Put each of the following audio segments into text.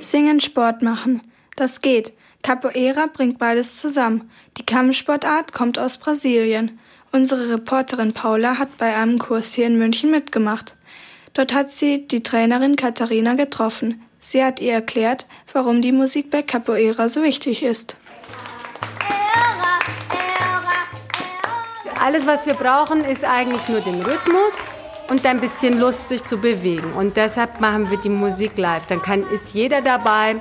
Singen, Sport machen. Das geht. Capoeira bringt beides zusammen. Die Kampfsportart kommt aus Brasilien. Unsere Reporterin Paula hat bei einem Kurs hier in München mitgemacht. Dort hat sie die Trainerin Katharina getroffen. Sie hat ihr erklärt, warum die Musik bei Capoeira so wichtig ist. Alles, was wir brauchen, ist eigentlich nur den Rhythmus und ein bisschen Lust, sich zu bewegen. Und deshalb machen wir die Musik live. Dann kann, ist jeder dabei.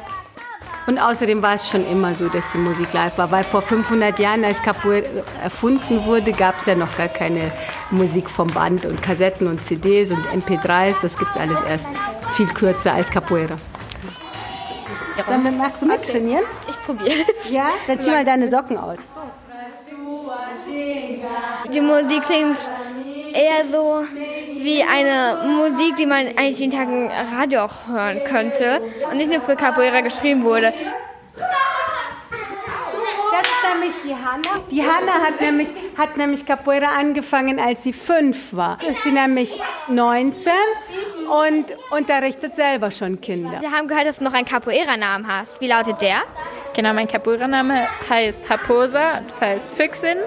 Und außerdem war es schon immer so, dass die Musik live war, weil vor 500 Jahren, als Capoeira erfunden wurde, gab es ja noch gar keine Musik vom Band und Kassetten und CDs und MP3s. Das gibt es alles erst viel kürzer als Capoeira. Sollen wir, magst du mittrainieren? Ich probiere es. Ja? Dann zieh mal deine Socken aus. Die Musik klingt eher so wie eine Musik, die man eigentlich jeden Tag im Radio auch hören könnte und nicht nur für Capoeira geschrieben wurde. Das ist nämlich die Hanna. Die Hanna hat nämlich, hat nämlich Capoeira angefangen, als sie fünf war. Jetzt ist sie nämlich 19 und unterrichtet selber schon Kinder. Wir haben gehört, dass du noch einen Capoeira-Namen hast. Wie lautet der? Genau, mein Capoeira-Name heißt Haposa, das heißt Füchsin.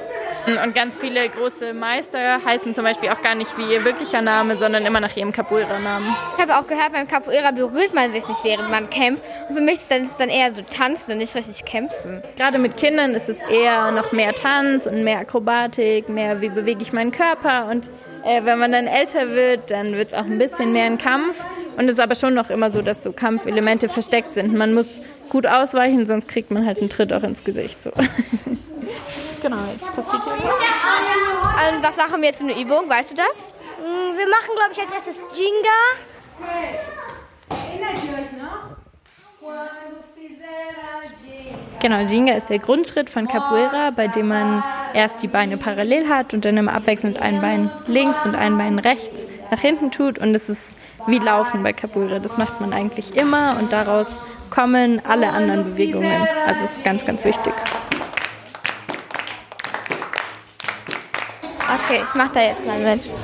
Und ganz viele große Meister heißen zum Beispiel auch gar nicht wie ihr wirklicher Name, sondern immer nach ihrem Capoeira-Namen. Ich habe auch gehört, beim Capoeira berührt man sich nicht, während man kämpft. Und für mich ist es dann eher so tanzen und nicht richtig kämpfen. Gerade mit Kindern ist es eher noch mehr Tanz und mehr Akrobatik, mehr wie bewege ich meinen Körper. Und äh, wenn man dann älter wird, dann wird es auch ein bisschen mehr ein Kampf. Und es ist aber schon noch immer so, dass so Kampfelemente versteckt sind. Man muss gut ausweichen, sonst kriegt man halt einen Tritt auch ins Gesicht. So. genau, jetzt passiert hier was. Und was machen wir jetzt für eine Übung? Weißt du das? Mm, Wir machen, glaube ich, als erstes Jenga. Erinnert ihr euch noch? Genau, Ginga ist der Grundschritt von Capoeira, bei dem man erst die Beine parallel hat und dann immer abwechselnd ein Bein links und ein Bein rechts nach hinten tut. Und es ist wie Laufen bei Capoeira. Das macht man eigentlich immer und daraus kommen alle anderen Bewegungen. Also ist ganz, ganz wichtig. Okay, ich mache da jetzt mal mit.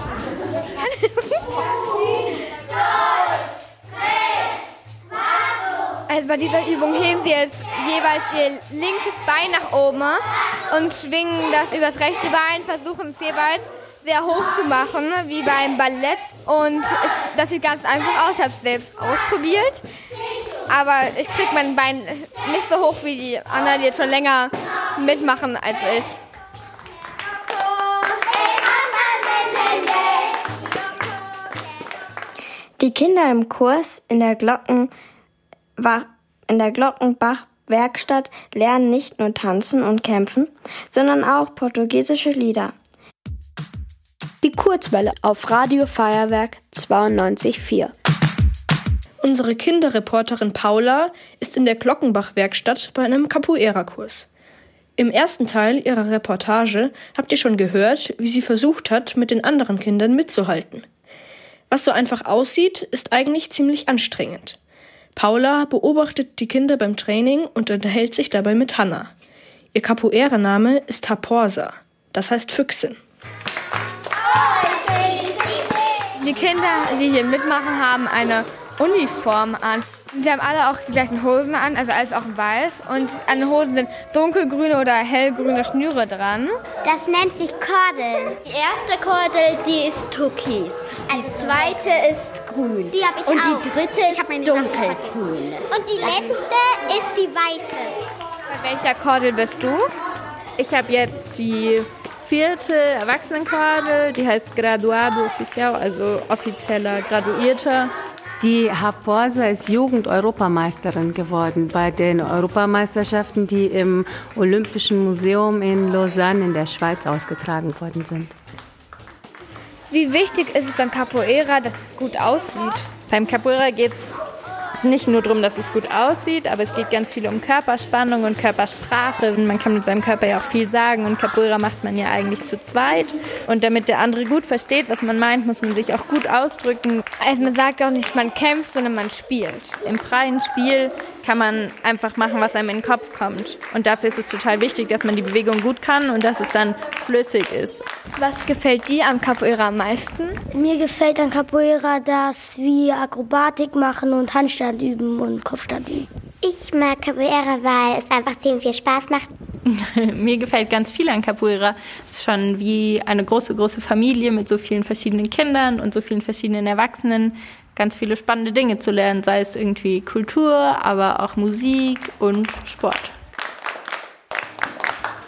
Also bei dieser Übung heben Sie jetzt jeweils Ihr linkes Bein nach oben und schwingen das übers rechte Bein, versuchen es jeweils sehr hoch zu machen, wie beim Ballett. Und ich, das sieht ganz einfach aus, ich habe es selbst ausprobiert. Aber ich kriege mein Bein nicht so hoch wie die anderen, die jetzt schon länger mitmachen als ich. Die Kinder im Kurs in der, Glocken, in der Glockenbach-Werkstatt lernen nicht nur tanzen und kämpfen, sondern auch portugiesische Lieder. Die Kurzwelle auf Radio Feuerwerk 92.4. Unsere Kinderreporterin Paula ist in der Glockenbach-Werkstatt bei einem Capoeira-Kurs. Im ersten Teil ihrer Reportage habt ihr schon gehört, wie sie versucht hat, mit den anderen Kindern mitzuhalten. Was so einfach aussieht, ist eigentlich ziemlich anstrengend. Paula beobachtet die Kinder beim Training und unterhält sich dabei mit Hannah. Ihr Capoeira-Name ist Raporsa, das heißt Füchsin. Die Kinder, die hier mitmachen, haben eine Uniform an. Sie haben alle auch die gleichen Hosen an, also alles auch weiß. Und an den Hosen sind dunkelgrüne oder hellgrüne Schnüre dran. Das nennt sich Kordel. Die erste Kordel, die ist türkis. Die zweite ist grün. Die habe ich Und auch. die dritte Ich hab meine ist dunkelgrün. Und die letzte ist die weiße. Bei welcher Kordel bist du? Ich habe jetzt die vierte Erwachsenenkordel, die heißt Graduado Oficial, also offizieller Graduierter. Die Raposa ist Jugend-Europameisterin geworden bei den Europameisterschaften, die im Olympischen Museum in Lausanne in der Schweiz ausgetragen worden sind. Wie wichtig ist es beim Capoeira, dass es gut aussieht? Beim Capoeira geht es nicht nur darum, dass es gut aussieht, aber es geht ganz viel um Körperspannung und Körpersprache. Man kann mit seinem Körper ja auch viel sagen und Capoeira macht man ja eigentlich zu zweit. Und damit der andere gut versteht, was man meint, muss man sich auch gut ausdrücken. Also man sagt auch nicht, man kämpft, sondern man spielt. Im freien Spiel kann man einfach machen, was einem in den Kopf kommt. Und dafür ist es total wichtig, dass man die Bewegung gut kann und dass es dann flüssig ist. Was gefällt dir am Capoeira am meisten? Mir gefällt an Capoeira, dass wir Akrobatik machen und Handstand üben und Kopfstand üben. Ich mag Capoeira, weil es einfach ziemlich viel Spaß macht. Mir gefällt ganz viel an Capoeira. Es ist schon wie eine große, große Familie mit so vielen verschiedenen Kindern und so vielen verschiedenen Erwachsenen. Ganz viele spannende Dinge zu lernen, sei es irgendwie Kultur, aber auch Musik und Sport.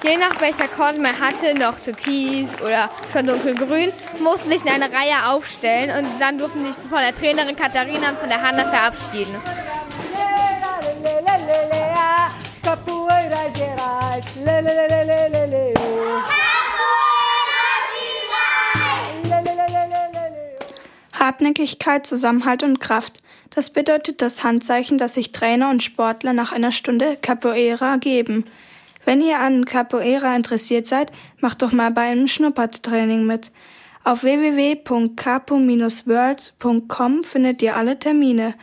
Je nach welcher Karte man hatte, noch türkis oder schon dunkelgrün, mussten sich in eine Reihe aufstellen und dann durften sich von der Trainerin Katharina und von der Hanna verabschieden. Hartnäckigkeit, Zusammenhalt und Kraft. Das bedeutet das Handzeichen, das sich Trainer und Sportler nach einer Stunde Capoeira geben. Wenn ihr an Capoeira interessiert seid, macht doch mal bei einem Schnuppertraining mit. Auf www.capo-world.com findet ihr alle Termine.